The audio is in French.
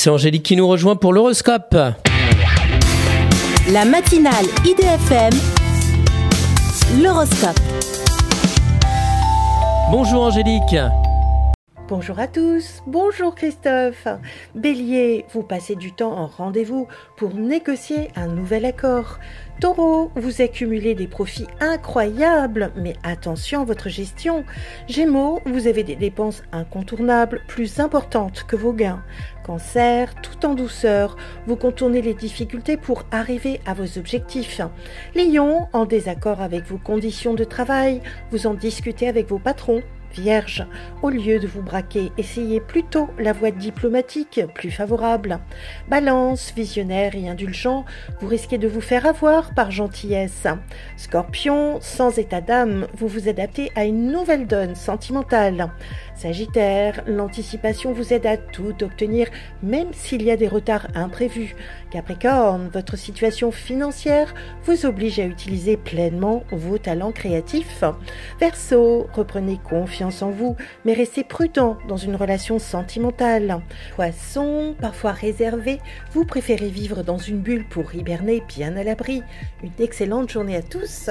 C'est Angélique qui nous rejoint pour l'horoscope. La matinale IDFM, l'horoscope. Bonjour Angélique. Bonjour à tous, bonjour Christophe. Bélier, vous passez du temps en rendez-vous pour négocier un nouvel accord. Taureau, vous accumulez des profits incroyables, mais attention à votre gestion. Gémeaux, vous avez des dépenses incontournables plus importantes que vos gains. Cancer, tout en douceur, vous contournez les difficultés pour arriver à vos objectifs. Lion, en désaccord avec vos conditions de travail, vous en discutez avec vos patrons Vierge, au lieu de vous braquer, essayez plutôt la voie diplomatique plus favorable. Balance, visionnaire et indulgent, vous risquez de vous faire avoir par gentillesse. Scorpion, sans état d'âme, vous vous adaptez à une nouvelle donne sentimentale. Sagittaire, l'anticipation vous aide à tout obtenir, même s'il y a des retards imprévus. Capricorne, votre situation financière vous oblige à utiliser pleinement vos talents créatifs. Verseau, reprenez confiance en vous, mais restez prudent dans une relation sentimentale. Poisson, parfois réservé, vous préférez vivre dans une bulle pour hiberner bien à l'abri. Une excellente journée à tous.